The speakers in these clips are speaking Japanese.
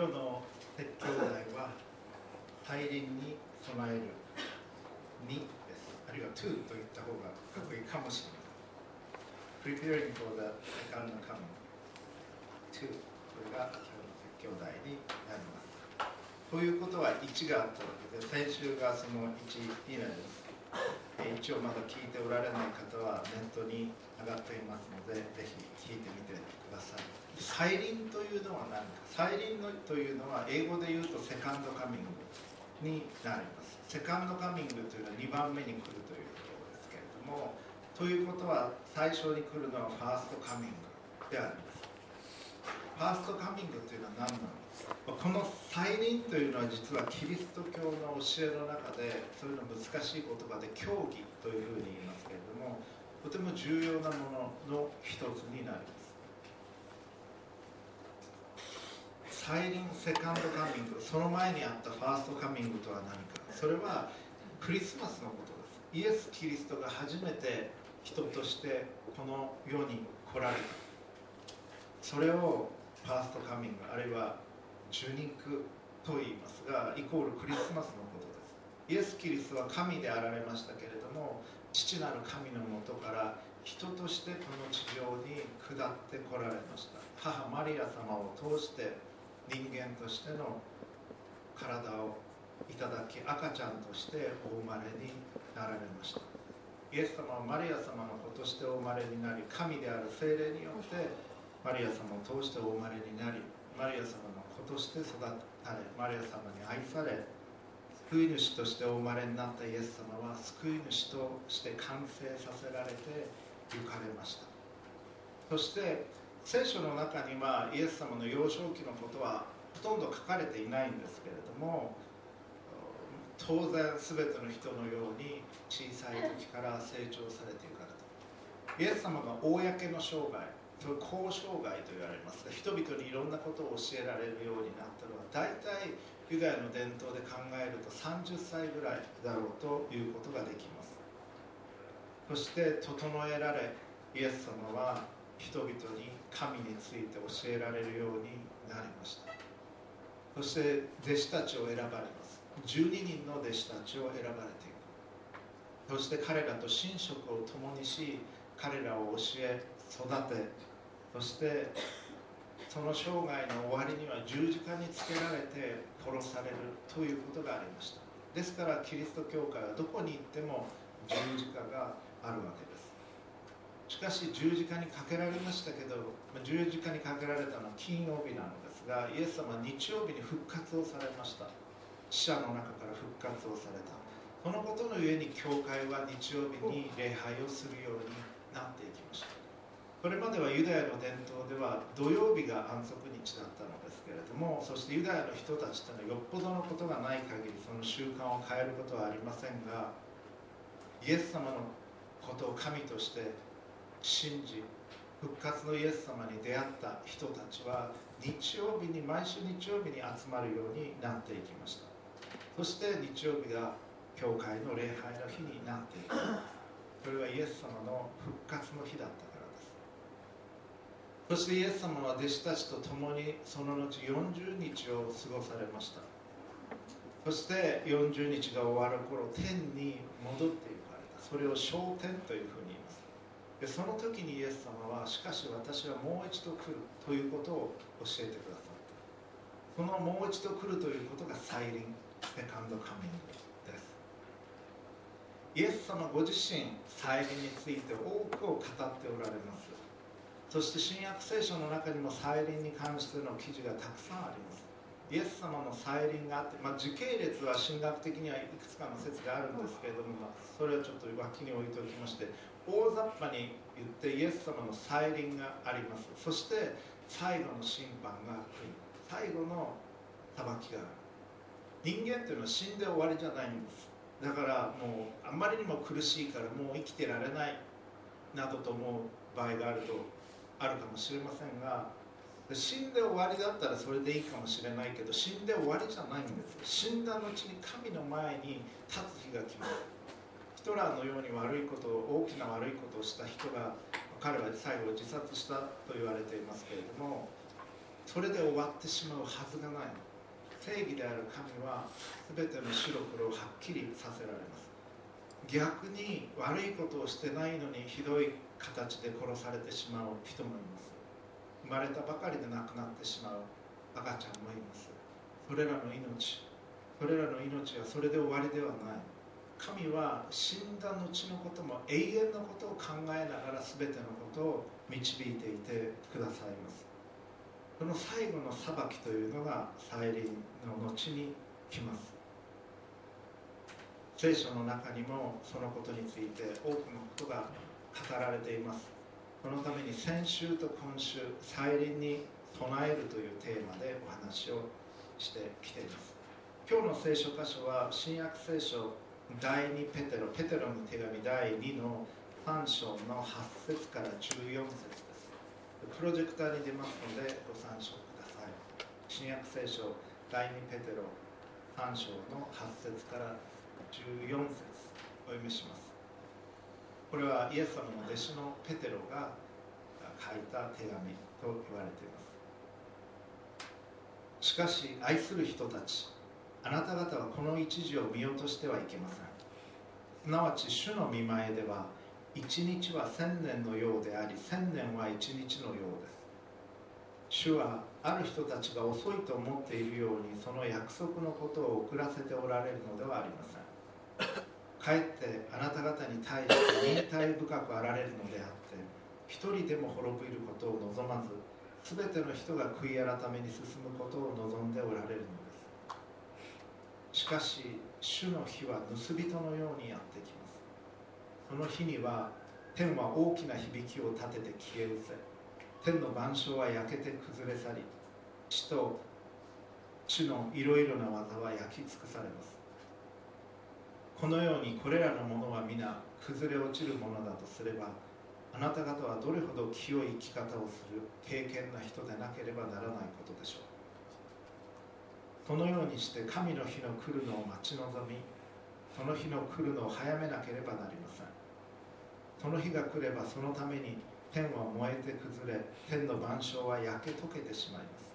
今日の説教題は大輪に備える2です。あるいは2と言った方がかっこいいかもしれません。Preparing for the second coming. 2これが今日の説教題になります。ということは1があったわけで先週がその1になります一応まだ聞いておられない方はネットに上がっていますのでぜひ聞いてみてください。再臨というのは何か？再臨のというのは英語で言うとセカンドカミングになります。セカンドカミングというのは2番目に来るということですけれどもということは最初に来るのはファーストカミングであります。ファーストカミングというのは何なのか？この再臨というのは実はキリスト教の教えの中でそういうの難しい言葉で教義というふうに言いますけれどもとても重要なものの一つになります。再臨セカンドカミングその前にあったファーストカミングとは何か。それはクリスマスのことです。イエス・キリストが初めて人としてこの世に来られた。それをファーストカミングあるいは受肉と言いますがイコールクリスマスのことです。イエス・キリストは神であられましたけれども父なる神のもとから人としてこの地上に下ってこられました。母マリア様を通して人間としての体をいただき赤ちゃんとしてお生まれになられました。イエス様はマリア様の子としてお生まれになり神である精霊によってマリア様を通してお生まれになりマリア様の子として育たれマリア様に愛され救い主としてお生まれになったイエス様は救い主として完成させられて行かれました。そして聖書の中にはイエス様の幼少期のことはほとんど書かれていないんですけれども当然全ての人のように小さい時から成長されていかれた。イエス様が公の生涯それ交渉外と言われますが人々にいろんなことを教えられるようになったのは大体ユダヤの伝統で考えると30歳ぐらいだろうということができます。そして整えられイエス様は人々に神について教えられるようになりました。そして弟子たちを選ばれます。12人の弟子たちを選ばれていく。そして彼らと寝食を共にし彼らを教え育て。そしてその生涯の終わりには十字架につけられて殺されるということがありました。ですからキリスト教会はどこに行っても十字架があるわけです。しかし十字架にかけられましたけど十字架にかけられたのは金曜日なのですがイエス様は日曜日に復活をされました。死者の中から復活をされた。そのことのゆえに教会は日曜日に礼拝をするようになっていきました。これまではユダヤの伝統では土曜日が安息日だったの。けれどもそしてユダヤの人たちというのはよっぽどのことがない限りその習慣を変えることはありませんがイエス様のことを神として信じ復活のイエス様に出会った人たちは日曜日に毎週日曜日に集まるようになっていきました。そして日曜日が教会の礼拝の日になっていくそれはイエス様の復活の日だった。そしてイエス様は弟子たちと共にその後40日を過ごされました。そして40日が終わる頃天に戻っていかれた。それを昇天というふうにでその時にイエス様はしかし私はもう一度来るということを教えてくださった。そのもう一度来るということが再臨セカンドカミングです。イエス様ご自身再臨について多くを語っておられます。そして新約聖書の中にも再臨に関しての記事がたくさんあります。イエス様の再臨があって、まあ、時系列は神学的にはいくつかの説があるんですけれども、まあ、それはちょっと脇に置いておきまして大雑把に言ってイエス様の再臨があります。そして最後の審判が来る。最後の裁きがある。人間というのは死んで終わりじゃないんです。だからもうあんまりにも苦しいからもう生きてられないなどと思う場合があるとあるかもしれませんが死んで終わりだったらそれでいいかもしれないけど死んで終わりじゃないんです死んだ後に神の前に立つ日が来ます。ヒトラーのように悪いことを大きな悪いことをした人が彼は最後自殺したと言われていますけれどもそれで終わってしまうはずがない。正義である神は全ての白黒をはっきりさせられます。逆に悪いことをしてないのにひどい形で殺されてしまう人もいます。生まれたばかりで亡くなってしまう赤ちゃんもいます。それらの命それらの命はそれで終わりではない。神は死んだ後のことも永遠のことを考えながら全てのことを導いていてくださいます。この最後の裁きというのが再臨の後に来ます。聖書の中にもそのことについて多くのことが語られています。そのために先週と今週再臨に備えるというテーマでお話をしてきています。今日の聖書箇所は新約聖書第2ペテロペテロの手紙第2の3章の8節から14節です。プロジェクターに出ますのでご参照ください。新約聖書第2ペテロ3章の8節から14節お読みします。これはイエス様の弟子のペテロが書いた手紙と言われています。しかし愛する人たちあなた方はこの一時を見落としてはいけません。すなわち主の見前では一日は千年のようであり千年は一日のようです。主はある人たちが遅いと思っているようにその約束のことを遅らせておられるのではありません。かえってあなた方に対して忍耐深くあられるのであって一人でも滅びることを望まず全ての人が悔い改めに進むことを望んでおられるのです。しかし主の日は盗人のようにやってきます。その日には天は大きな響きを立てて消え失せ天の万象は焼けて崩れ去り地と地のいろいろな技は焼き尽くされます。このようにこれらのものは皆崩れ落ちるものだとすればあなた方はどれほど清い生き方をする敬虔な人でなければならないことでしょう。このようにして神の日の来るのを待ち望みその日の来るのを早めなければなりません。その日が来ればそのために天は燃えて崩れ天の万象は焼け溶けてしまいます。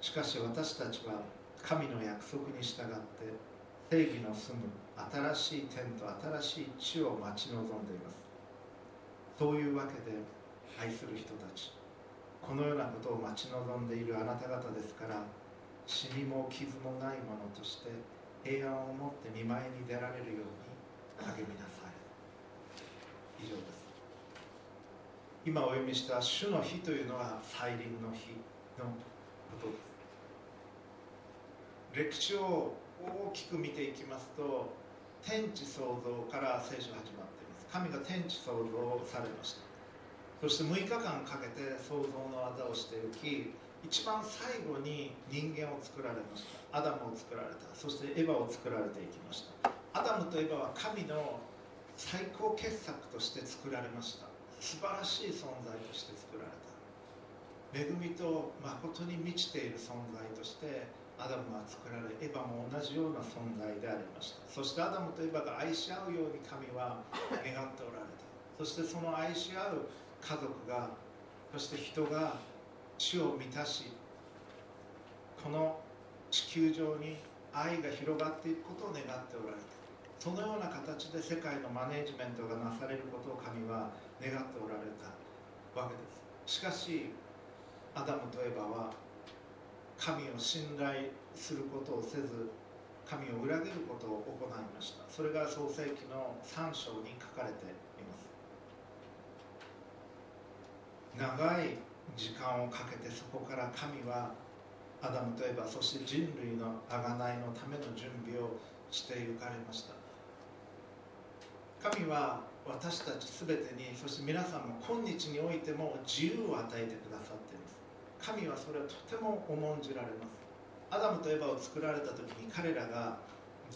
しかし私たちは神の約束に従って正義の住む新しい天と新しい地を待ち望んでいます。そういうわけで愛する人たちこのようなことを待ち望んでいるあなた方ですから死にも傷もないものとして平安を持って見舞いに出られるように励みなさい。以上です。今お読みした主の日というのは再臨の日のことです。歴史を大きく見ていきますと天地創造から聖書始まっています。神が天地創造されました。そして6日間かけて創造の技をしていき一番最後に人間を作られました。アダムを作られた。そしてエヴァを作られていきました。アダムとエヴァは神の最高傑作として作られました。素晴らしい存在として作られた。恵みと誠に満ちている存在としてアダムは作られエヴァも同じような存在でありました。そしてアダムとエヴァが愛し合うように神は願っておられた。そしてその愛し合う家族がそして人が地を満たしこの地球上に愛が広がっていくことを願っておられた。そのような形で世界のマネージメントがなされることを神は願っておられたわけです。しかしアダムとエバは神を信頼することをせず神を裏切ることを行いました。それが創世記の3章に書かれています。長い時間をかけてそこから神はアダムとエバそして人類の贖いのための準備をして行かれました。神は私たち全てにそして皆さんも今日においても自由を与えてくださっ神はそれをとても重んじられます。アダムとエバを作られた時に彼らが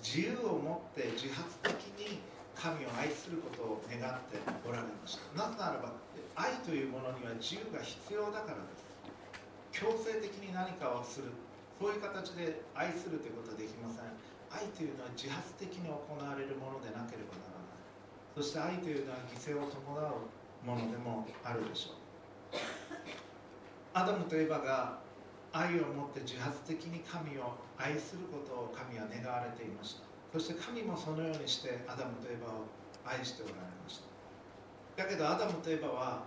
自由を持って自発的に神を愛することを願っておられました。なぜならば愛というものには自由が必要だからです。強制的に何かをする。そういう形で愛するということはできません。愛というのは自発的に行われるものでなければならない。そして愛というのは犠牲を伴うものでもあるでしょう。アダムとエバが愛を持って自発的に神を愛することを神は願われていました。そして神もそのようにしてアダムとエバを愛しておられました。だけどアダムとエバは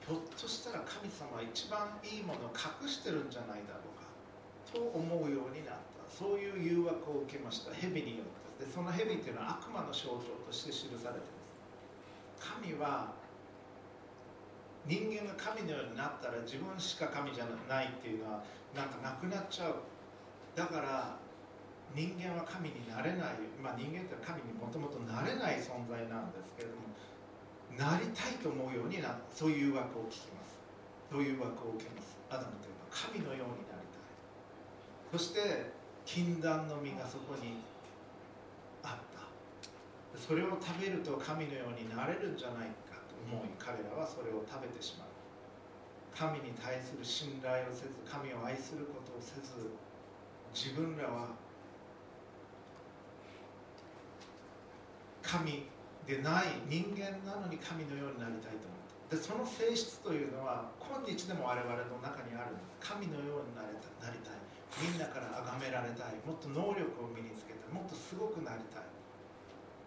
ひょっとしたら神様は一番いいものを隠してるんじゃないだろうかと思うようになった。そういう誘惑を受けました。蛇によって。でその蛇っていうのは悪魔の象徴として記されています。神は人間が神のようになったら自分しか神じゃないっていうのはなんかなくなっちゃう。だから人間は神になれない。まあ人間って神にもともとなれない存在なんですけれどもなりたいと思うようになそういう誘惑を聞きます。そういう誘惑を受けます？アダムというのは神のようになりたい。そして禁断の実がそこにあった。それを食べると神のようになれるんじゃないか。思い彼らはそれを食べてしまう。神に対する信頼をせず神を愛することをせず自分らは神でない人間なのに神のようになりたいと思ったでその性質というのは今日でも我々の中にあるんです。神のようになりたなりたい。みんなから崇められたい。もっと能力を身につけたもっとすごくなりたい。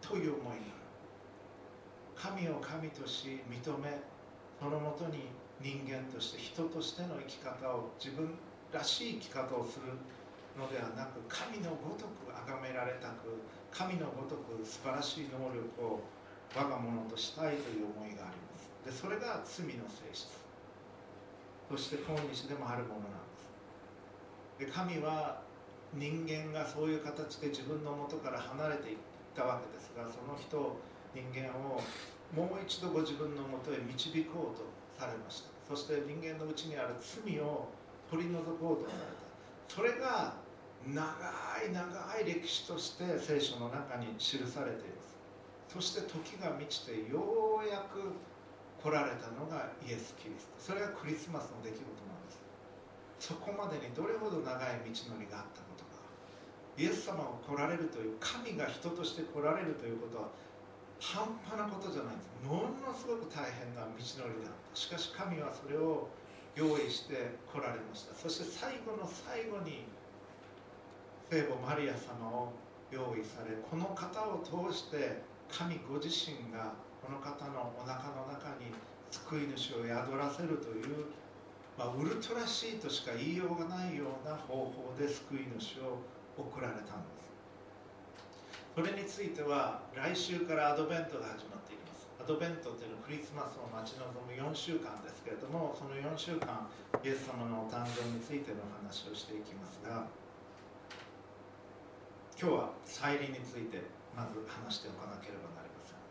という思いがある神を神とし認めそのもとに人間として人としての生き方を自分らしい生き方をするのではなく神のごとく崇められたく神のごとく素晴らしい能力を我が物としたいという思いがあります。でそれが罪の性質。そして今日でもあるものなんです。で神は人間がそういう形で自分の元から離れていったわけですがその人人間をもう一度ご自分のもとへ導こうとされました。そして人間のうちにある罪を取り除こうとされた。それが長い長い歴史として聖書の中に記されています。そして時が満ちてようやく来られたのがイエス・キリスト。それがクリスマスの出来事なんです。そこまでにどれほど長い道のりがあったことか。イエス様が来られるという神が人として来られるということは半端なことじゃないです。ものすごく大変な道のりであったしかし神はそれを用意して来られました。そして最後の最後に聖母マリア様を用意されこの方を通して神ご自身がこの方のお腹の中に救い主を宿らせるという、まあ、ウルトラシーとしか言いようがないような方法で救い主を送られたんです。これについては来週からアドベントが始まっています。アドベントというのはクリスマスを待ち望む4週間ですけれどもその4週間イエス様のお誕生についての話をしていきますが今日は再臨についてまず話しておかなければなりません。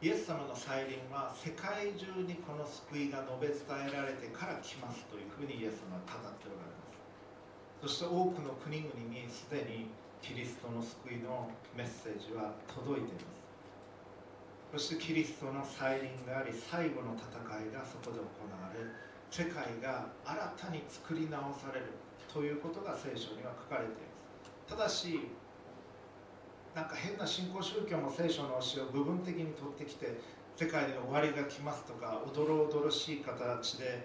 イエス様の再臨は世界中にこの救いが述べ伝えられてから来ますというふうにイエス様は語っておられます。そして多くの国々にすでにキリストの救いのメッセージは届いています。そしてキリストの再臨があり最後の戦いがそこで行われ世界が新たに作り直されるということが聖書には書かれています。ただしなんか変な信仰宗教も聖書の教えを部分的に取ってきて世界で終わりが来ますとかおどろおどろしい形で、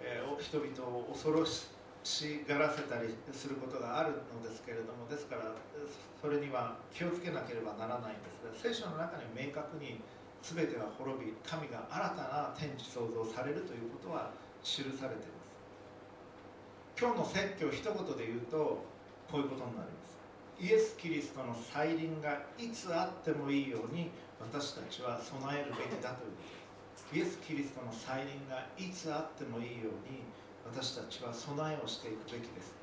えー、人々を恐ろししがらせたりすることがあるのですけれどもですからそれには気をつけなければならないんですが聖書の中に明確に全ては滅び神が新たな天地創造されるということは記されています。今日の説教一言で言うとこういうことになります。イエス・キリストの再臨がいつあってもいいように私たちは備えるべきだということイエス・キリストの再臨がいつあってもいいように私たちは備えをしていくべきです。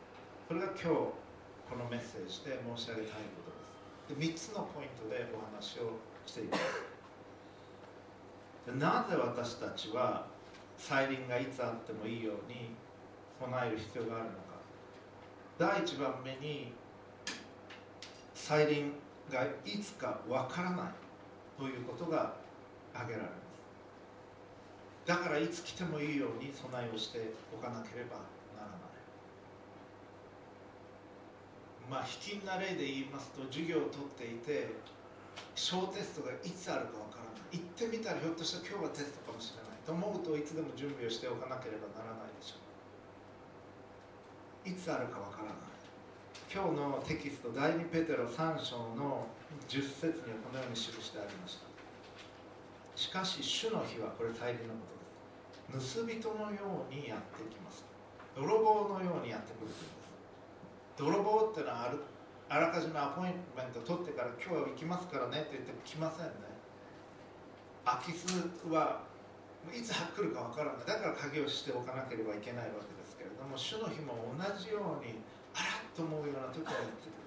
これが今日このメッセージで申し上げたいことです。で3つのポイントでお話をしていきます。なぜ私たちは再臨がいつあってもいいように備える必要があるのか。第1番目に再臨がいつかわからないということが挙げられます。だからいつ来てもいいように備えをしておかなければならない。まあ卑近な例で言いますと授業を取っていて小テストがいつあるかわからない。行ってみたらひょっとしたら今日はテストかもしれないと思うといつでも準備をしておかなければならないでしょう。いつあるかわからない。今日のテキスト第2ペテロ3章の10節にはこのように記してありました。しかし主の日はこれ大変なことです。盗人のようにやってきます。泥棒のようにやってくるというんです。泥棒ってのはあるあらかじめアポイントメント取ってから今日は行きますからねって言っても来ませんね。空き巣はいつ来るかわからない。だから鍵をしておかなければいけないわけですけれども主の日も同じようにあらっと思うような時がやってくる。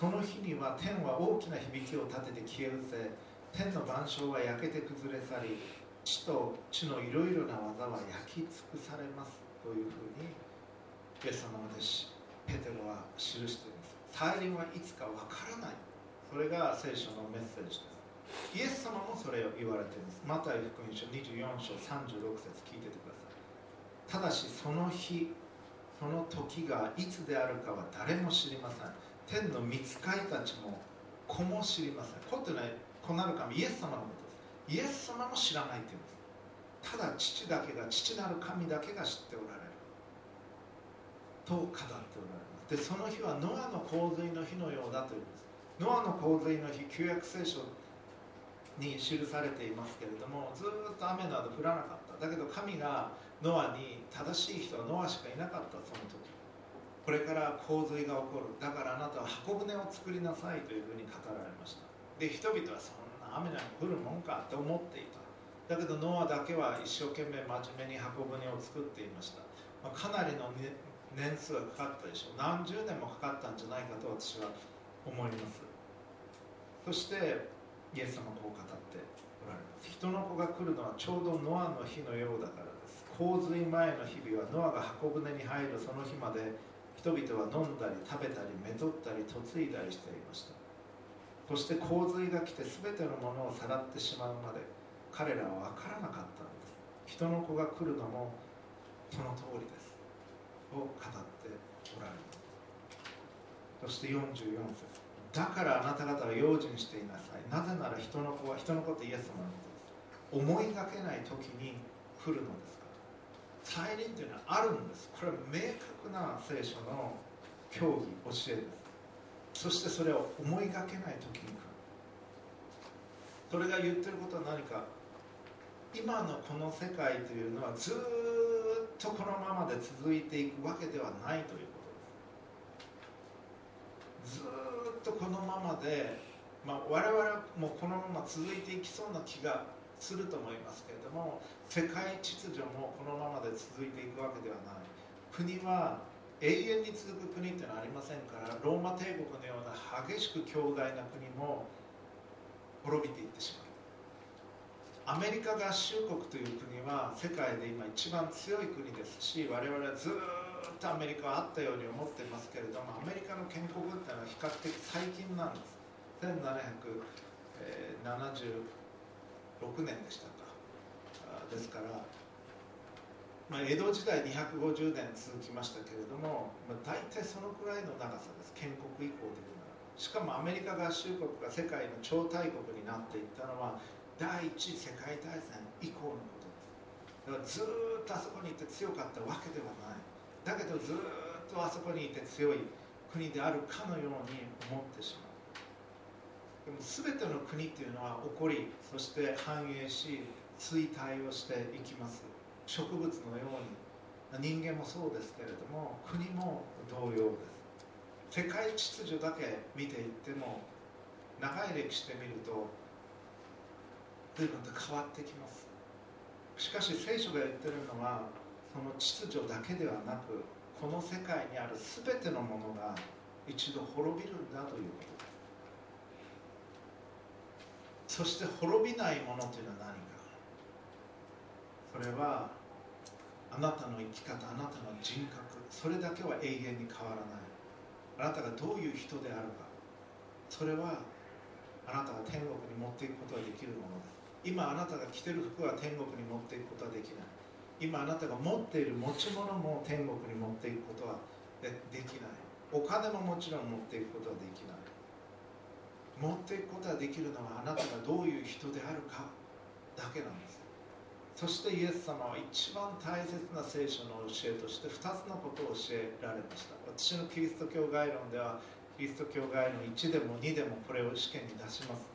その日には天は大きな響きを立てて消え失せ天の万象は焼けて崩れ去り地と地のいろいろな技は焼き尽くされますというふうにイエス様の弟子ペテロは記しています。再臨はいつかわからない。それが聖書のメッセージです。イエス様もそれを言われています。マタイ福音書24章36節聞いててください。ただしその日その時がいつであるかは誰も知りません。天の御使いたちも子も知りません。子ってね子なる神イエス様のことです。イエス様も知らないっていうんです。ただ父だけが父なる神だけが知っておられる。と語っておられます。でその日はノアの洪水の日のようだというんです。ノアの洪水の日旧約聖書に記されていますけれどもずっと雨など降らなかった。だけど神がノアに正しい人はノアしかいなかったその時。これから洪水が起こる。だからあなたは箱舟を作りなさいというふうに語られました。で人々はそんな雨なんか降るもんかって思っていた。だけどノアだけは一生懸命真面目に箱舟を作っていました、まあ、かなりの、ね、年数がかかったでしょう。何十年もかかったんじゃないかと私は思います。そしてイエス様こう語っておられます。人の子が来るのはちょうどノアの日のようだからです。洪水前の日々はノアが箱舟に入るその日まで人々は飲んだり食べたりめとったり嫁いだりしていました。そして洪水が来て全てのものをさらってしまうまで彼らは分からなかったんです。人の子が来るのもその通りです。を語っておられますそして44節。だからあなた方は用心していなさい。なぜなら人の子は人の子ってイエス様のことです。思いがけない時に来るのですから再臨というのはあるんです。これは明確な聖書の教義教えです。そしてそれを思いがけない時に来るそれが言ってることは何か。今のこの世界というのはずっとこのままで続いていくわけではないということです。ずっとこのままで、まあ、我々もこのまま続いていきそうな気がすると思いますけれども世界秩序もこのままで続いていくわけではない。国は永遠に続く国っていうのはありませんからローマ帝国のような激しく強大な国も滅びていってしまう。アメリカ合衆国という国は世界で今一番強い国ですし我々はずっとアメリカはあったように思ってますけれどもアメリカの建国っていうのは比較的最近なんです。1776年でしたか。ですから、まあ、江戸時代250年続きましたけれども、まあ、大体そのくらいの長さです。建国以降というのはしかもアメリカ合衆国が世界の超大国になっていったのは第一次世界大戦以降のことです。だからずっとあそこにいて強かったわけではない。だけどずっとあそこにいて強い国であるかのように思ってしまう。でも全ての国っていうのは起こりそして繁栄し衰退をしていきます。植物のように人間もそうですけれども国も同様です。世界秩序だけ見ていっても長い歴史で見ると随分と変わってきます。しかし聖書が言ってるのはその秩序だけではなくこの世界にある全てのものが一度滅びるんだということです。そして滅びないものというのは何か。それはあなたの生き方あなたの人格それだけは永遠に変わらない。あなたがどういう人であるか。それはあなたが天国に持っていくことができるものです今あなたが着てる服は天国に持っていくことはできない。今あなたが持っている持ち物も天国に持っていくことはできない。お金ももちろん持っていくことはできない。持っていくことができるのはあなたがどういう人であるかだけなんです。そしてイエス様は一番大切な聖書の教えとして2つのことを教えられました。私のキリスト教概論ではキリスト教概論1でも2でもこれを試験に出します。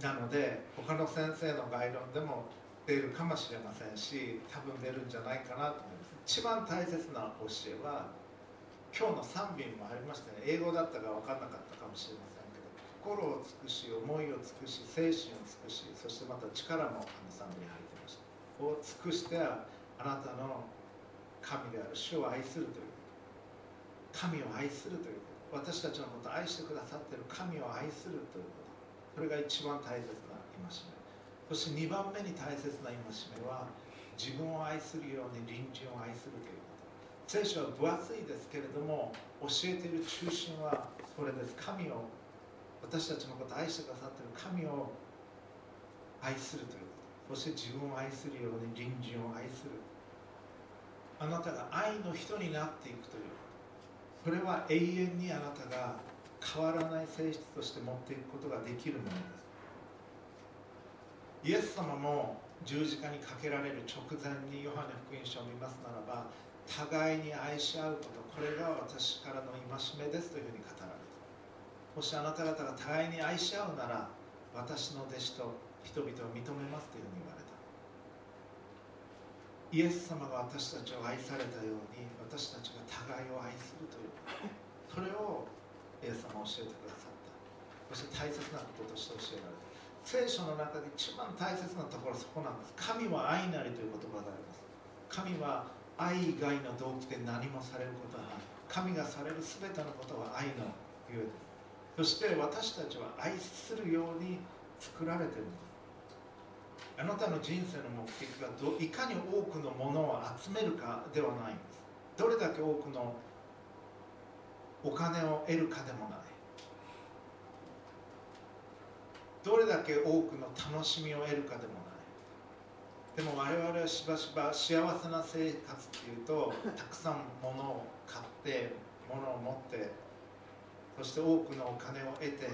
なので他の先生の概論でも出るかもしれませんし多分出るんじゃないかなと思います。一番大切な教えは今日の3便もありましたね。英語だったか分かんなかったかもしれません。心を尽くし思いを尽くし精神を尽くしそしてまた力もあの賛美に入ってました。を尽くしてあなたの神である主を愛するということ。神を愛するということ。私たちのことを愛してくださっている神を愛するということ。これが一番大切な戒め。そして2番目に大切な戒めは自分を愛するように隣人を愛するということ。聖書は分厚いですけれども教えている中心はそれです。神を私たちのことを愛してくださっている神を愛するということ。そして自分を愛するように隣人を愛する。あなたが愛の人になっていくという。ことそれは永遠にあなたが変わらない性質として持っていくことができるものです。イエス様も十字架にかけられる直前にヨハネ福音書を見ますならば互いに愛し合うこと。これが私からの戒めですというふうに語もしあなた方が互いに愛し合うなら私の弟子と人々を認めますというふうに言われた。イエス様が私たちを愛されたように私たちが互いを愛するという。それをイエス様は教えてくださった。そして大切なこととして教えられた。聖書の中で一番大切なところはそこなんです。神は愛なりという言葉があります。神は愛以外の動機で何もされることはない。神がされる全てのことは愛のゆえです。そして私たちは愛するように作られているんです。あなたの人生の目的がどいかに多くのものを集めるかではないんです。どれだけ多くのお金を得るかでもない。どれだけ多くの楽しみを得るかでもない。でも我々はしばしば幸せな生活っていうとたくさん物を買って物を持ってそして多くのお金を得て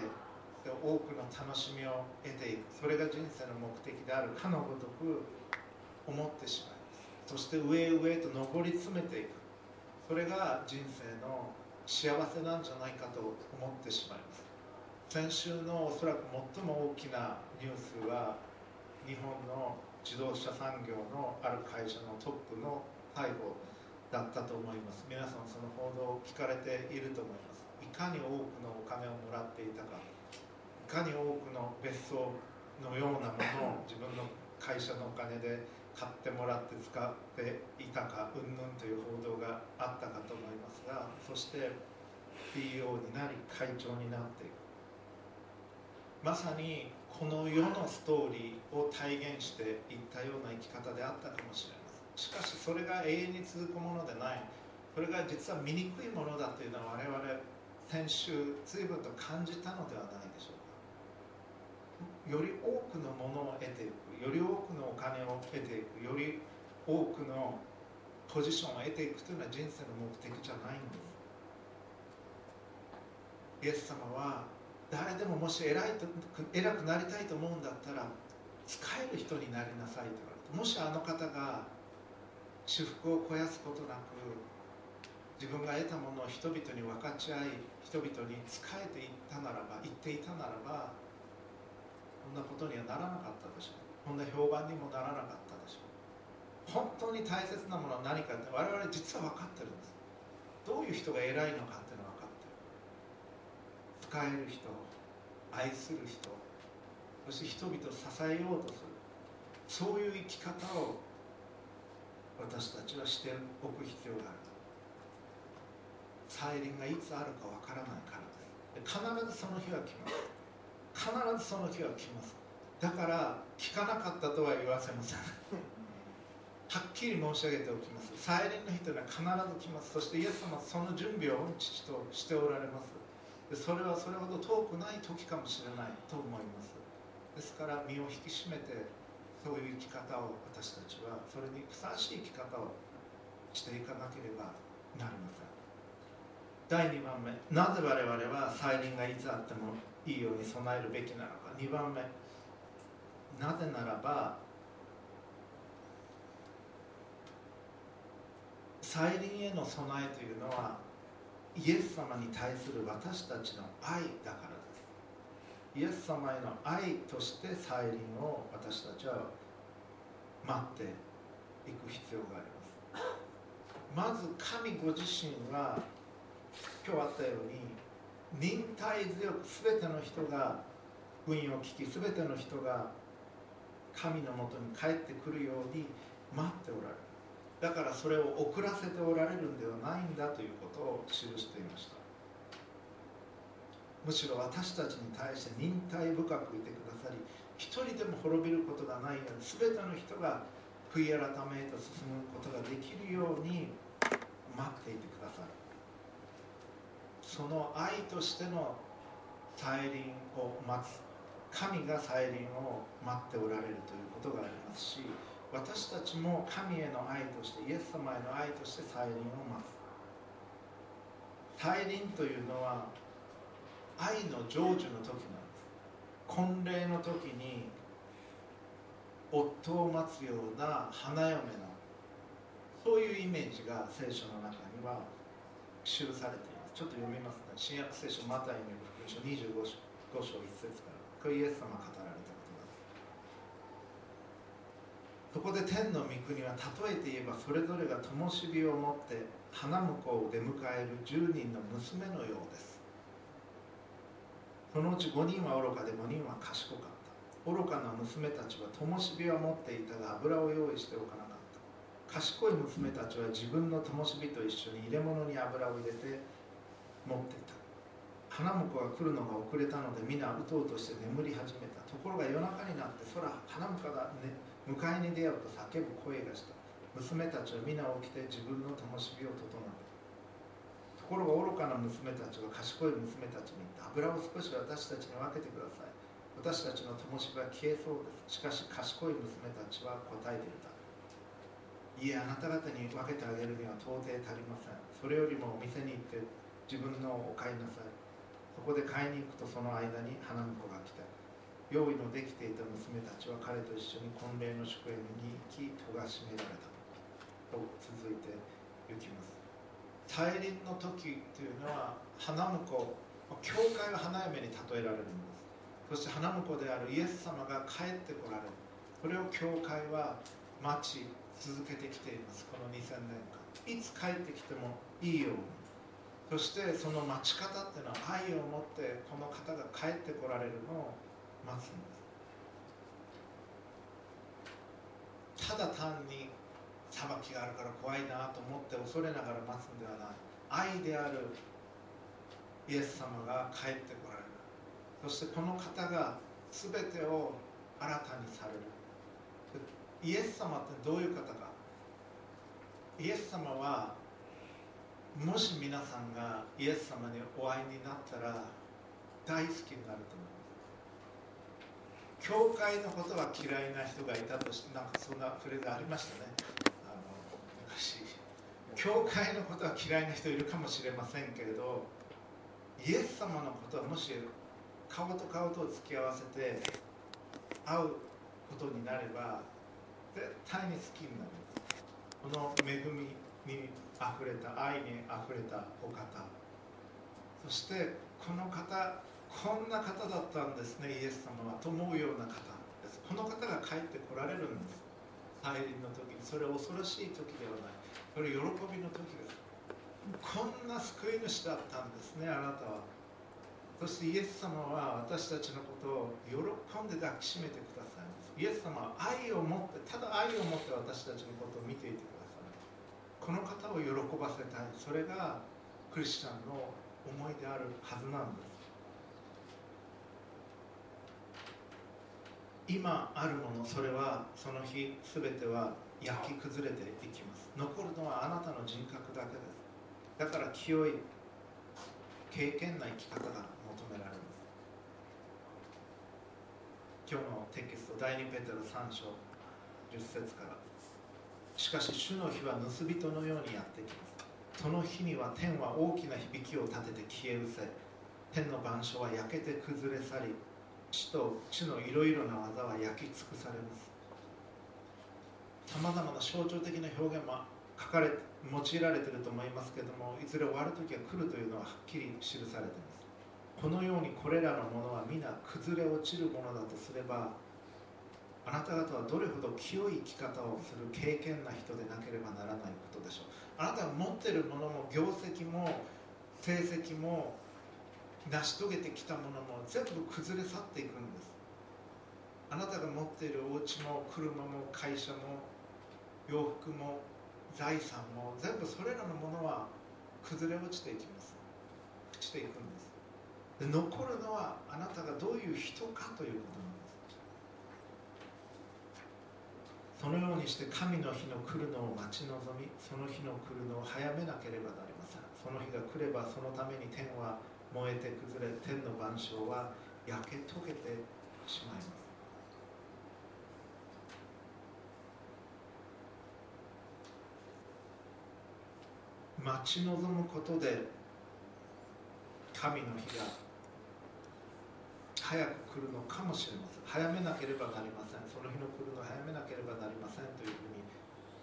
多くの楽しみを得ていく。それが人生の目的である。かのごとく思ってしまいます。そして上へ上へと上り詰めていく。それが人生の幸せなんじゃないかと思ってしまいます。先週のおそらく最も大きなニュースは日本の自動車産業のある会社のトップの逮捕だったと思います。皆さんその報道を聞かれていると思います。かに多くのお金をもらっていたかいかに多くの別荘のようなものを自分の会社のお金で買ってもらって使っていたかうんぬんという報道があったかと思いますがそして PO になり会長になっていく。まさにこの世のストーリーを体現していったような生き方であったかもしれません。しかしそれが永遠に続くものでない。それが実は醜いものだというのは我々先週随分と感じたのではないでしょうか。より多くのものを得ていくより多くのお金を得ていくより多くのポジションを得ていくというのは人生の目的じゃないんです。イエス様は誰でももし偉いと偉くなりたいと思うんだったら使える人になりなさいと言われてもしあの方が私服を肥やすことなく自分が得たものを人々に分かち合い人々に仕えていったならば言っていたならばこんなことにはならなかったでしょう。こんな評判にもならなかったでしょう。本当に大切なものは何かって我々実は分かってるんです。どういう人が偉いのかっていうのは分かってる。使える人愛する人そして人々を支えようとする。そういう生き方を私たちはしておく必要がある。再臨がいつあるかわからないからです。必ずその日は来ます。必ずその日は来ます。だから聞かなかったとは言わせません。はっきり申し上げておきます。再臨の日というのは必ず来ます。そしてイエス様はその準備を父としておられます。でそれはそれほど遠くない時かもしれないと思います。ですから身を引き締めてそういう生き方を私たちはそれにふさわしい生き方をしていかなければなりません第2番目。なぜ我々は再臨がいつあってもいいように備えるべきなのか。2番目。なぜならば再臨への備えというのはイエス様に対する私たちの愛だからです。イエス様への愛として再臨を私たちは待っていく必要があります。まず神ご自身は今日あったように忍耐強く全ての人が運を聞き全ての人が神のもとに帰ってくるように待っておられる。だからそれを遅らせておられるんではないんだということを記していました。むしろ私たちに対して忍耐深くいてくださり一人でも滅びることがないように全ての人が悔い改めへと進むことができるように待っていてくださる。その愛としての再臨を待つ。神が再臨を待っておられるということがありますし私たちも神への愛としてイエス様への愛として再臨を待つ。再臨というのは愛の成就の時なんです。婚礼の時に夫を待つような花嫁のそういうイメージが聖書の中には記されています。ちょっと読みますね。新約聖書マタイの福音書25章5章1節から。これイエス様が語られたことです。そこで天の御国は例えて言えばそれぞれが灯火を持って花婿を出迎える10人の娘のようです。そのうち5人は愚かで5人は賢かった。愚かな娘たちは灯火は持っていたが油を用意しておかなかった。賢い娘たちは自分の灯火と一緒に入れ物に油を入れて持っていた。花婿が来るのが遅れたので皆うとうとして眠り始めた。ところが夜中になって空花婿が、ね、迎えに出ようと叫ぶ声がした。娘たちは皆起きて自分の灯火を整えた。ところが愚かな娘たちは賢い娘たちに言った。油を少し私たちに分けてください。私たちの灯火は消えそうです。しかし賢い娘たちは答えていた。いえあなた方に分けてあげるには到底足りません。それよりもお店に行って自分のを買いなさい。そこで買いに行くとその間に花婿が来た用意のできていた娘たちは彼と一緒に婚礼の祝宴に行き戸が閉められたと続いて行きます。大輪の時というのは花婿教会は花嫁に例えられるんです。そして花婿であるイエス様が帰ってこられる。これを教会は待ち続けてきています。この2000年間。いつ帰ってきてもいいように。そしてその待ち方っていうのは愛を持ってこの方が帰ってこられるのを待つんです。ただ単に裁きがあるから怖いなと思って恐れながら待つんではない。愛であるイエス様が帰ってこられる。そしてこの方が全てを新たにされる。イエス様ってどういう方か。イエス様はもし皆さんがイエス様にお会いになったら大好きになると思います。教会のことは嫌いな人がいたとしてなんかそんなフレーズありましたね。あの昔。教会のことは嫌いな人いるかもしれませんけれどイエス様のことはもし顔と顔と付き合わせて会うことになれば絶対に好きになる。この恵みにあふれた愛にあふれたお方。そしてこの方こんな方だったんですねイエス様はと思うような方です。この方が帰ってこられるんです。再臨の時に。それは恐ろしい時ではない。これ喜びの時です。こんな救い主だったんですねあなたは。そしてイエス様は私たちのことを喜んで抱きしめてくださいイエス様は愛を持ってただ愛を持って私たちのことを見ていてください。この方を喜ばせたい。それがクリスチャンの思いであるはずなんです。今あるものそれはその日全ては焼き崩れていきます。残るのはあなたの人格だけです。だから清い経験な生き方が求められます。今日のテキスト第2ペテロ3章10節から。しかし主の日は盗人のようにやってきます。その日には天は大きな響きを立てて消え失せ天の万象は焼けて崩れ去り地と地のいろいろな技は焼き尽くされます。さまざまな象徴的な表現も書かれ用いられていると思いますけどもいずれ終わる時が来るというのははっきり記されています。このようにこれらのものは皆崩れ落ちるものだとすればあなた方はどれほど清い生き方をする経験な人でなければならないことでしょう。あなたが持っているものも業績も成績も成し遂げてきたものも全部崩れ去っていくんです。あなたが持っているお家も車も会社も洋服も財産も全部それらのものは崩れ落ちていきます。朽ちていくんです。で残るのはあなたがどういう人かということなんです。そのようにして神の日の来るのを待ち望みその日の来るのを早めなければなりません。その日が来ればそのために天は燃えて崩れ天の万象は焼け溶けてしまいます。待ち望むことで神の日が早く来るのかもしれません。早めなければなりません。その日の来るのを早めなければなりません。というふうに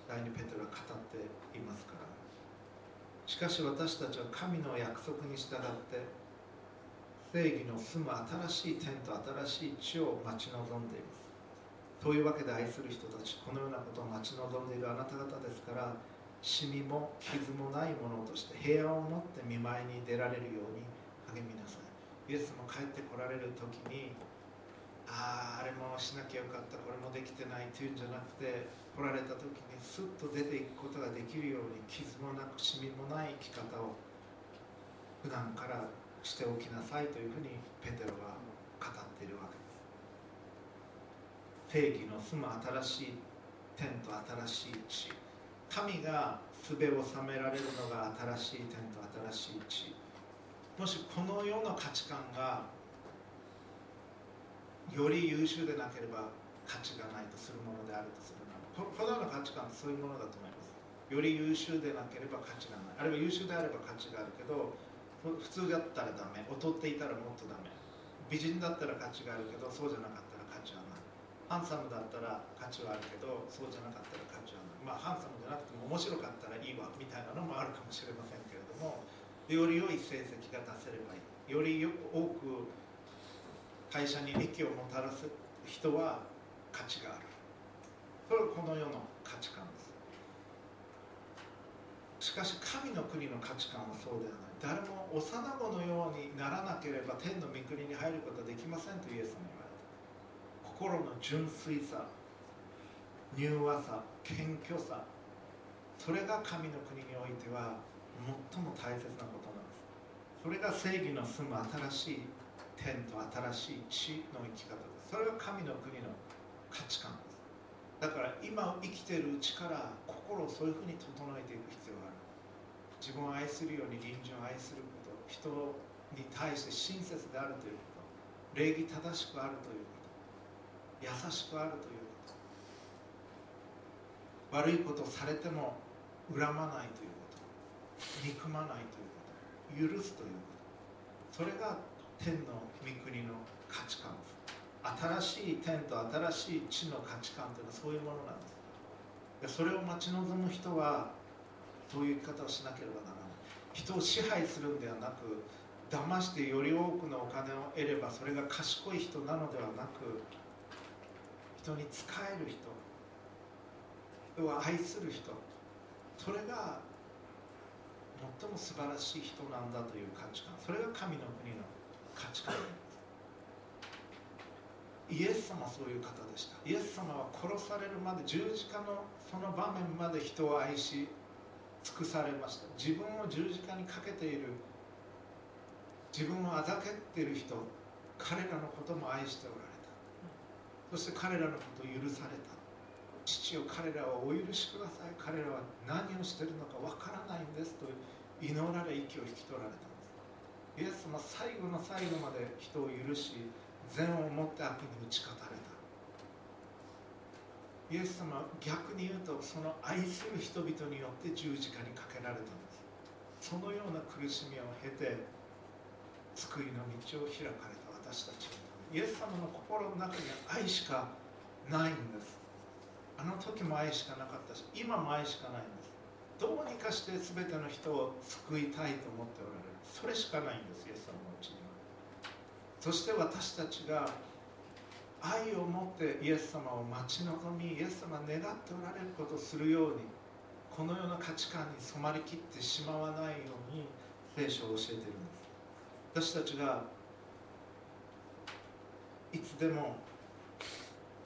第二ペテロは語っていますから。しかし私たちは神の約束に従って正義の住む新しい天と新しい地を待ち望んでいます。というわけで愛する人たちこのようなことを待ち望んでいるあなた方ですからシミも傷もないものとして平安を持って見舞いに出られるように励みなさい。イエスも帰ってこられる時にあああれもしなきゃよかったこれもできてないというんじゃなくて来られた時にスッと出ていくことができるように傷もなくシミもない生き方を普段からしておきなさいというふうにペテロは語っているわけです。定義の住む新しい天と新しい地。神が術を収められるのが新しい天と新しい地。もしこの世の価値観がより優秀でなければ価値がないとするものであるとするならこのような価値観ってそういうものだと思います。より優秀でなければ価値がない。あるいは優秀であれば価値があるけど普通だったらダメ。劣っていたらもっとダメ。美人だったら価値があるけどそうじゃなかったら価値はない。ハンサムだったら価値はあるけどそうじゃなかったら価値はない。まあハンサムじゃなくても面白かったらいいわみたいなのもあるかもしれませんけれどもより良い成績が出せればいい。より多く会社に利益をもたらす人は価値がある。それはこの世の価値観です。しかし神の国の価値観はそうではない。誰も幼子のようにならなければ天の御国に入ることはできませんとイエス様言われた。心の純粋さ柔和さ謙虚さそれが神の国においては最も大切なことなんです。それが正義の住む新しい天と新しい地の生き方です。それが神の国の価値観です。だから今生きてるうちから心をそういうふうに整えていく必要がある。自分を愛するように隣人を愛すること人に対して親切であるということ。礼儀正しくあるということ。優しくあるということ。悪いことをされても恨まないという憎まないということ。許すということ。それが天の御国の価値観です新しい天と新しい地の価値観というのはそういうものなんです。それを待ち望む人はそういう生き方をしなければならない人を支配するんではなく騙してより多くのお金を得ればそれが賢い人なのではなく人に仕える人。人を愛する人。それが最も素晴らしい人なんだという価値観。それが神の国の価値観。イエス様はそういう方でしたイエス様は殺されるまで十字架のその場面まで人を愛し尽くされました。自分を十字架にかけている。自分をあざけっている人。彼らのことも愛しておられた。そして彼らのことを許された。父を彼らをお許しください。彼らは何をしてるのかわからないんですと祈られ息を引き取られたんです。イエス様最後の最後まで人を許し善をもって悪に打ち勝たれた。イエス様逆に言うとその愛する人々によって十字架にかけられたんです。そのような苦しみを経て救いの道を開かれた私たちイエス様の心の中には愛しかないんです。あの時も愛しかなかったし今も愛しかないんです。どうにかして全ての人を救いたいと思っておられる。それしかないんですイエス様のうちには。そして私たちが愛を持ってイエス様を待ち望みイエス様願っておられることをするようにこのような価値観に染まりきってしまわないように聖書を教えているんです。私たちがいつでも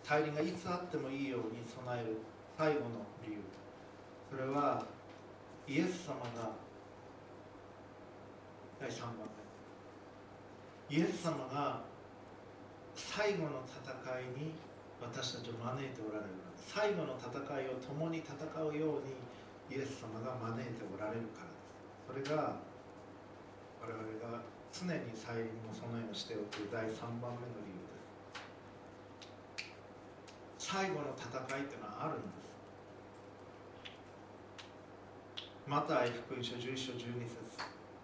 大輪がいつあってもいいように備える最後の理由。それはイエス様が第3番目。イエス様が最後の戦いに私たちを招いておられる最後の戦いを共に戦うようにイエス様が招いておられるから。ですそれが我々が常に再臨の備えをしておく第3番目の理由です最後の戦いっていうのはあるんです。また福音書11章12節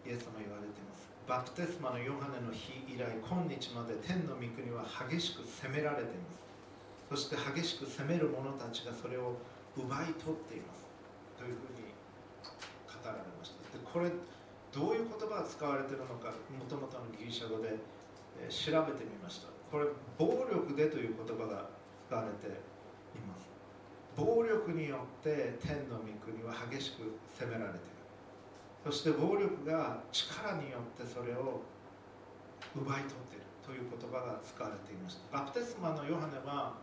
イエス様言われています。バプテスマのヨハネの日以来今日まで天の御国は激しく攻められています。そして激しく攻める者たちがそれを奪い取っています。というふうに語られました。でこれどういう言葉が使われているのかもともとのギリシャ語で、えー、調べてみました。これ暴力でという言葉が使われています。暴力によって天の御国は激しく責められている。そして暴力が力によってそれを奪い取っているという言葉が使われていました。バプテスマのヨハネは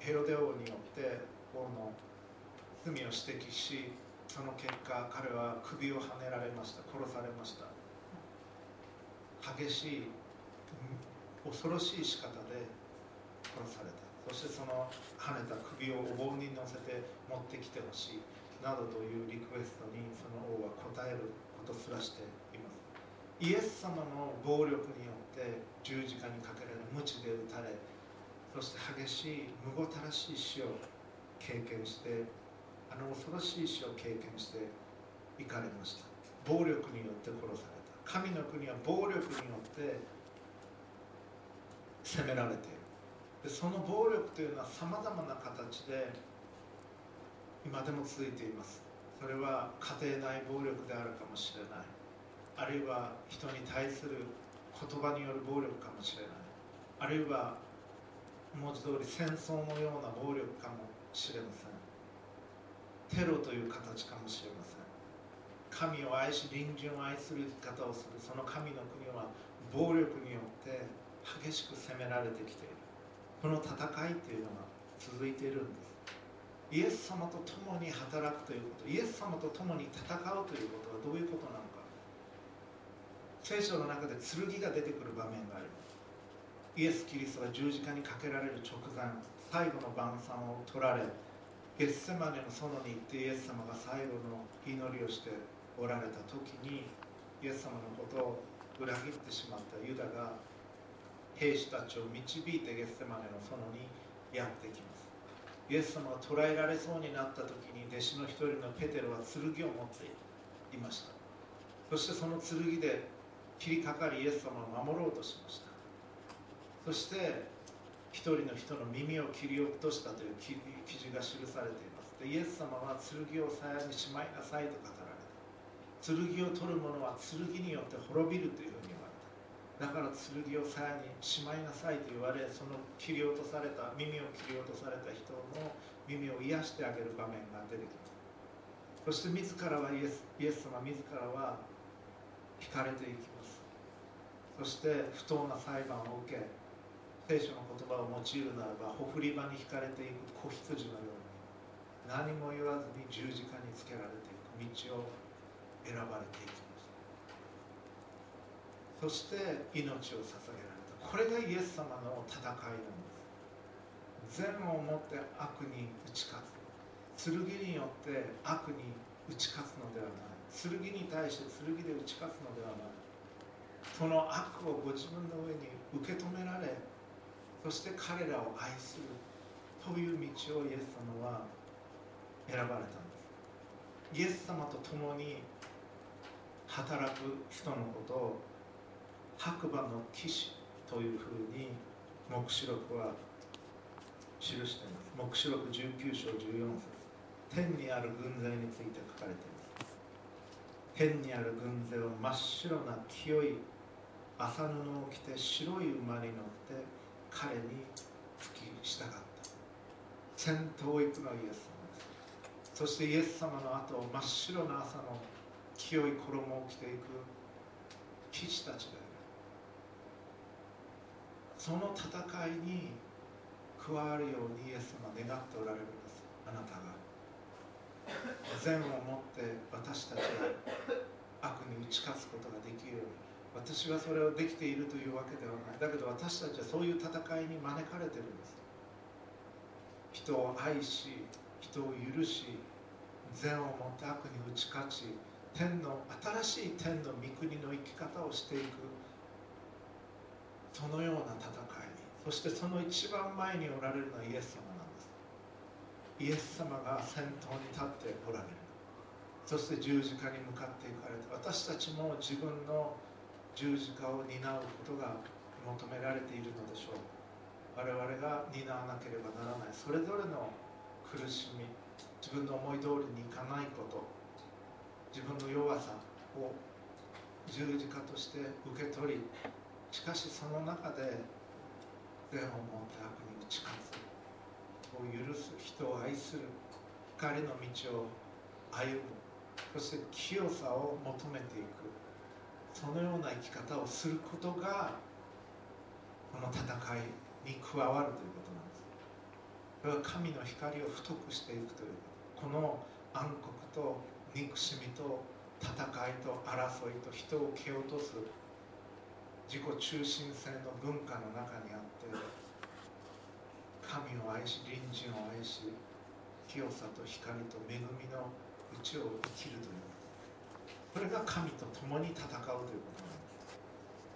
ヘロデ王によって王の罪を指摘しその結果彼は首をはねられました。殺されました。激しい恐ろしい仕方で殺された。そしてその跳ねた首をお盆に乗せて持ってきてほしいなどというリクエストにその王は答えることすらしています。イエス様の暴力によって十字架にかけられ鞭で打たれそして激しいむごたらしい死を経験してあの恐ろしい死を経験して行かれました。暴力によって殺された。神の国は暴力によって責められてでその暴力というのはさまざまな形で今でも続いています。それは家庭内暴力であるかもしれない。あるいは人に対する言葉による暴力かもしれない。あるいは文字通り戦争のような暴力かもしれません。テロという形かもしれません。神を愛し隣人を愛する生き方をするその神の国は暴力によって激しく攻められてきている。この戦いというのが続いているんです。イエス様と共に働くということイエス様と共に戦うということはどういうことなのか。聖書の中で剣が出てくる場面があります。イエス・キリストが十字架にかけられる直前最後の晩餐を取られゲッセマネの園に行ってイエス様が最後の祈りをしておられた時にイエス様のことを裏切ってしまったユダが兵士たちを導いてゲッセマネの園にやってきます。イエス様が捕らえられそうになった時に弟子の一人のペテロは剣を持っていました。そしてその剣で切りかかりイエス様を守ろうとしました。そして一人の人の耳を切り落としたという記事が記されています。でイエス様は剣を鞘にしまいなさいと語られた。剣を取る者は剣によって滅びるというふうにだから剣を鞘にしまいなさいと言われその切り落とされた耳を切り落とされた人の耳を癒してあげる場面が出てきます。そして自らはイエスイエス様自らは引かれていきます。そして不当な裁判を受け聖書の言葉を用いるならばほふり場に引かれていく子羊のように何も言わずに十字架につけられていく道を選ばれていきますそして命を捧げられた。これがイエス様の戦いなんです。善をもって悪に打ち勝つ。剣によって悪に打ち勝つのではない。剣に対して剣で打ち勝つのではない。その悪をご自分の上に受け止められそして彼らを愛する。という道をイエス様は選ばれたんです。イエス様と共に働く人のことを白馬の騎士というふうに黙示録は記しています。黙示録19章14節。天にある軍勢について書かれています。天にある軍勢は真っ白な清い麻布を着て白い馬に乗って彼に付き従った。先頭行くのイエス様です。そしてイエス様の後真っ白な朝の清い衣を着ていく騎士たちがいるその戦いに加わるようにイエス様願っておられるんです。あなたが。善をもって私たちが悪に打ち勝つことができるように。私はそれをできているというわけではない。だけど私たちはそういう戦いに招かれてるんです。人を愛し人を許し善をもって悪に打ち勝ち天の新しい天の御国の生き方をしていく。そのような戦い。そしてその一番前におられるのはイエス様なんです。イエス様が先頭に立っておられる。そして十字架に向かっていかれて私たちも自分の十字架を担うことが求められているのでしょう。我々が担わなければならない。それぞれの苦しみ自分の思い通りにいかないこと自分の弱さを十字架として受け取りしかしその中で善を持って悪に打ち勝つ。を許す人を愛する。光の道を歩む。そして清さを求めていく。そのような生き方をすることがこの戦いに加わるということなんです。それは神の光を太くしていくというこの暗黒と憎しみと戦いと争いと人を蹴落とす自己中心性の文化の中にあって神を愛し隣人を愛し清さと光と恵みのうちを生きるというこれが神と。共に戦うということなんです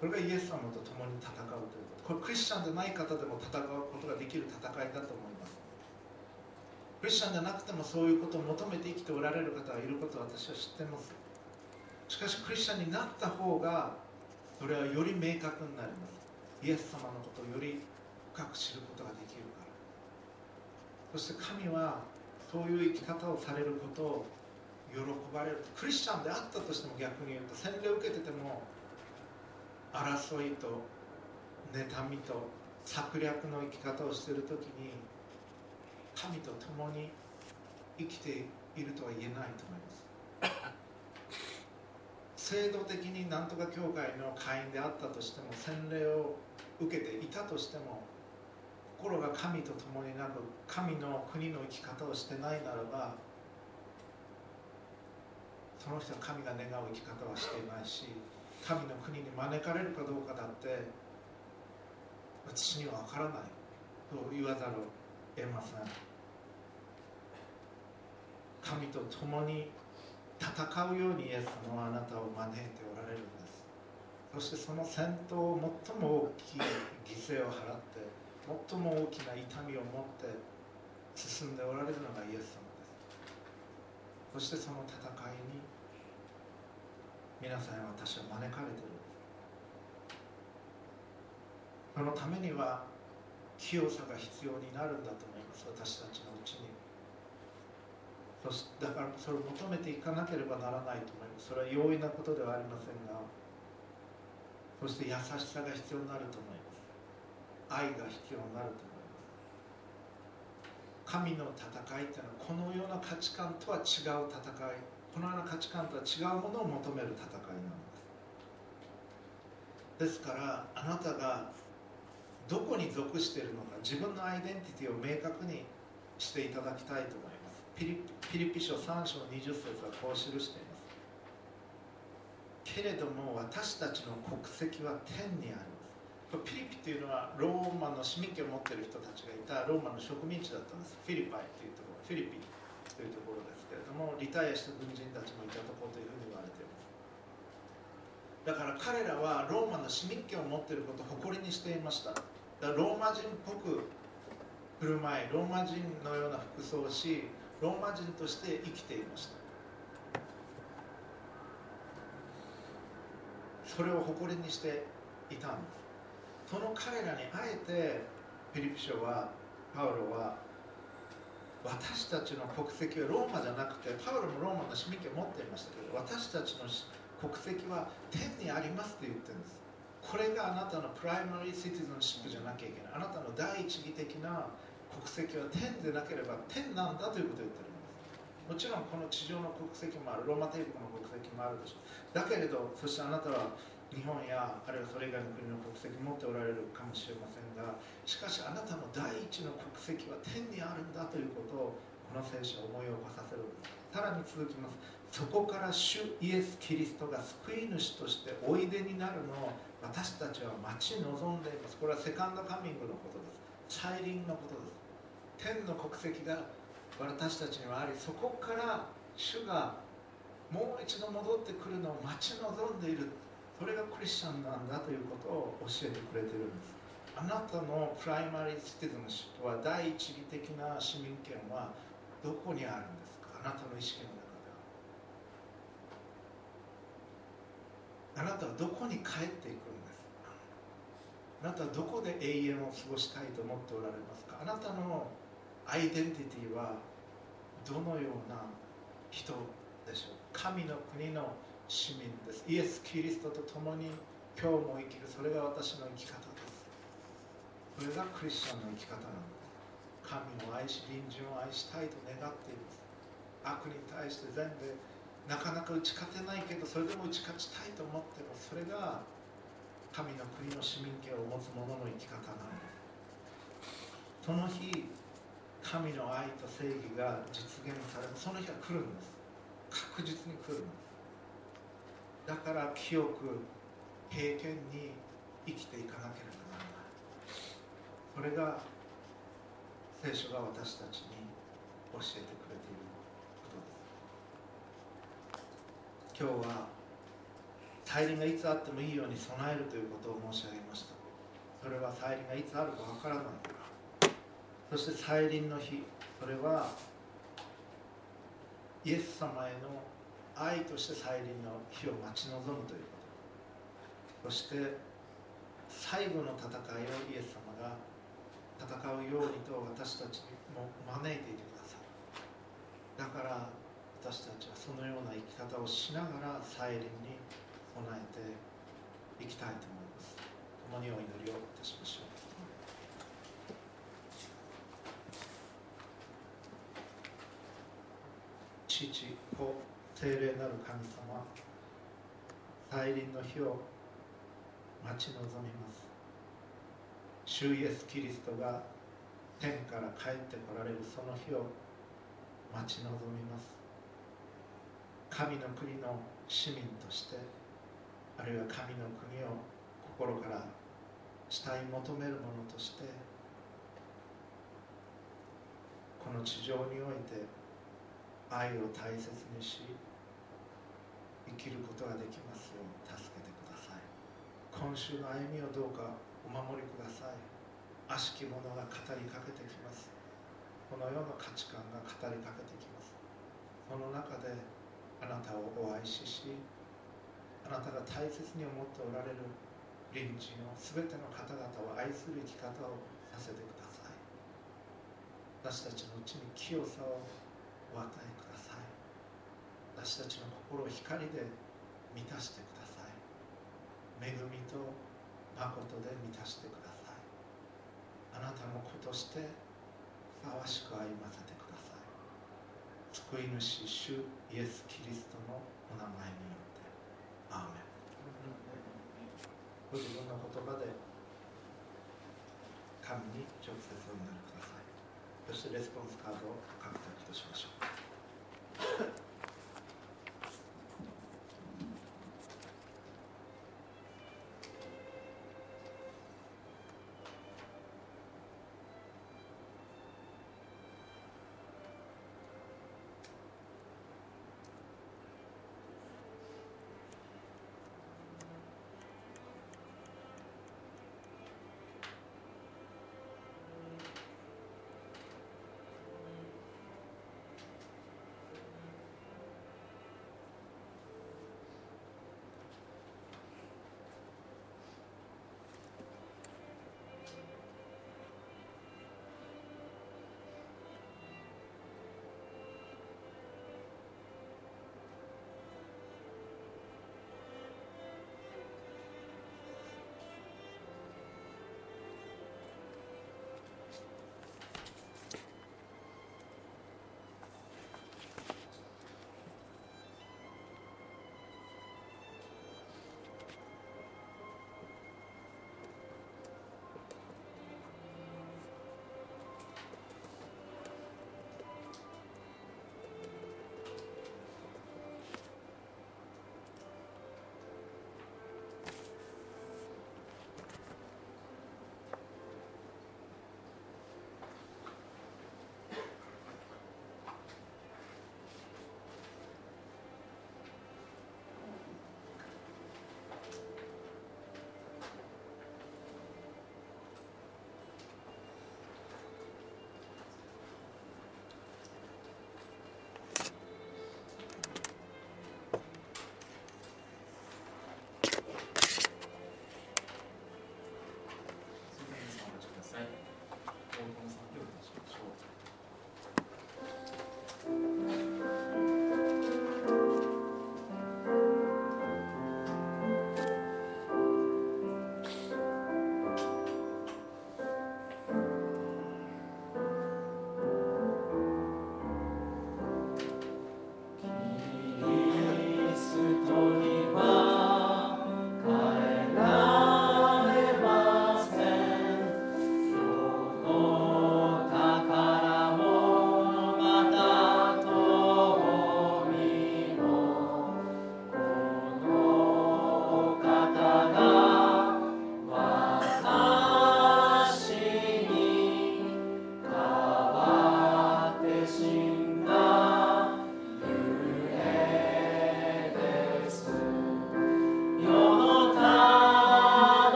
これがイエス様と共に戦うということ。これクリスチャンでない方でも戦うことができる戦いだと思います。クリスチャンでなくてもそういうことを求めて生きておられる方がいることを私は知ってます。しかしクリスチャンになった方がそれはより明確になります。イエス様のことをより深く知ることができるから。そして神はそういう生き方をされることを喜ばれる。クリスチャンであったとしても逆に言うと洗礼を受けてても争いと妬みと策略の生き方をしている時に神と共に生きているとは言えないと思います。制度的になんとか教会の会員であったとしても洗礼を受けていたとしても心が神と共になく神の国の生き方をしてないならばその人は神が願う生き方はしていないし神の国に招かれるかどうかだって私には分からないと言わざるを得ません。神と共に戦うようにイエス様あなたを招いておられるんです。そしてその戦闘を最も大きい犠牲を払って最も大きな痛みを持って進んでおられるのがイエス様です。そしてその戦いに皆さん私は招かれているそのためには清さが必要になるんだと思います。私たちのうちに。だからそれを求めていかなければならないと思います。それは容易なことではありませんがそして優しさが必要になると思います。愛が必要になると思います。神の戦いっていうのはこのような価値観とは違う戦いこのような価値観とは違うものを求める戦いなんです。ですからあなたがどこに属しているのか自分のアイデンティティを明確にしていただきたいと思います。ピリピリピ書3章20節はこう記しています。けれども私たちの国籍は天にあります。ピリピというのはローマの市民権を持っている人たちがいたローマの植民地だったんです。フィリパイというところフィリピというところですけれどもリタイアした軍人たちもいたところというふうに言われています。だから彼らはローマの市民権を持っていることを誇りにしていました。だからローマ人っぽく振る舞いローマ人のような服装をしローマ人として生きていました。それを誇りにしていたんです。その彼らにあえてフィリピ書はパウロは私たちの国籍はローマじゃなくてパウロもローマの市民権を持っていましたけど私たちの国籍は天にありますって言ってるんです。これがあなたの primary citizenship じゃなきゃいけない。あなたの第一義的な国籍は天でなければ天なんだということを言ってるんです。もちろんこの地上の国籍もある。ローマ帝国の国籍もあるでしょう。だけれどそしてあなたは日本やあるいはそれ以外の国の国籍持っておられるかもしれませんがしかしあなたの第一の国籍は天にあるんだということをこの聖書を思い起こさせるんです。さらに続きます。そこから主イエス・キリストが救い主としておいでになるのを私たちは待ち望んでいます。これは Second Coming のことです。再臨のことです。天の国籍が私たちにはありそこから主がもう一度戻ってくるのを待ち望んでいる。それがクリスチャンなんだということを教えてくれてるんです。あなたの primary citizenship は第一義的な市民権はどこにあるんですか？あなたの意識の中では。あなたはどこに帰っていくんです？あなたはどこで永遠を過ごしたいと思っておられますか？あなたのアイデンティティはどのような人でしょう？神の国の市民です。イエス・キリストと共に今日も生きる。それが私の生き方です。それがクリスチャンの生き方なんです。神を愛し隣人を愛したいと願っています。悪に対して全部なかなか打ち勝てないけどそれでも打ち勝ちたいと思ってもそれが神の国の市民権を持つ者の生き方なんです。その日神の愛と正義が実現されるその日は来るんです。確実に来るんです。だから清く平健に生きていかなければならない。それが聖書が私たちに教えてくれていることです。今日は再臨がいつあってもいいように備えるということを申し上げました。それは再臨がいつあるかわからないそして再臨の日。それはイエス様への愛として再臨の日を待ち望むということ。そして最後の戦いをイエス様が戦うようにと私たちも招いていてくださいだから私たちはそのような生き方をしながら再臨に備えていきたいと思います。共にお祈りをいたしましょう。父子精霊なる神様再臨の日を待ち望みます。主イエス・キリストが天から帰ってこられるその日を待ち望みます。神の国の市民としてあるいは神の国を心から慕い求めるものとしてこの地上において愛を大切にし生きることができますよう助けてください。今週の歩みをどうかお守りください。悪しき者が語りかけてきます。この世の価値観が語りかけてきます。その中であなたをお愛ししあなたが大切に思っておられる隣人の全ての方々を愛する生き方をさせてください。私たちのうちに清さをお与えください。私たちの心を光で満たしてください。恵みと誠で満たしてください。あなたの子としてふさわしく歩ませてください。救い主主イエス・キリストのお名前によって。アーメン。ご自分の言葉で神に直接お祈りください。そしてレスポンスカードを獲得としましょう。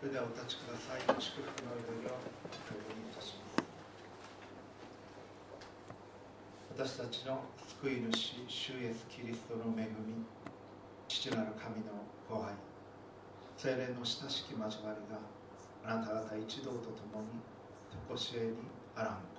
それではお立ちください。祝福の祈りをお祈りいたします。私たちの救い主主イエスキリストの恵み父なる神のご愛精霊の親しき交わりがあなた方一同と共に常しえにあらん。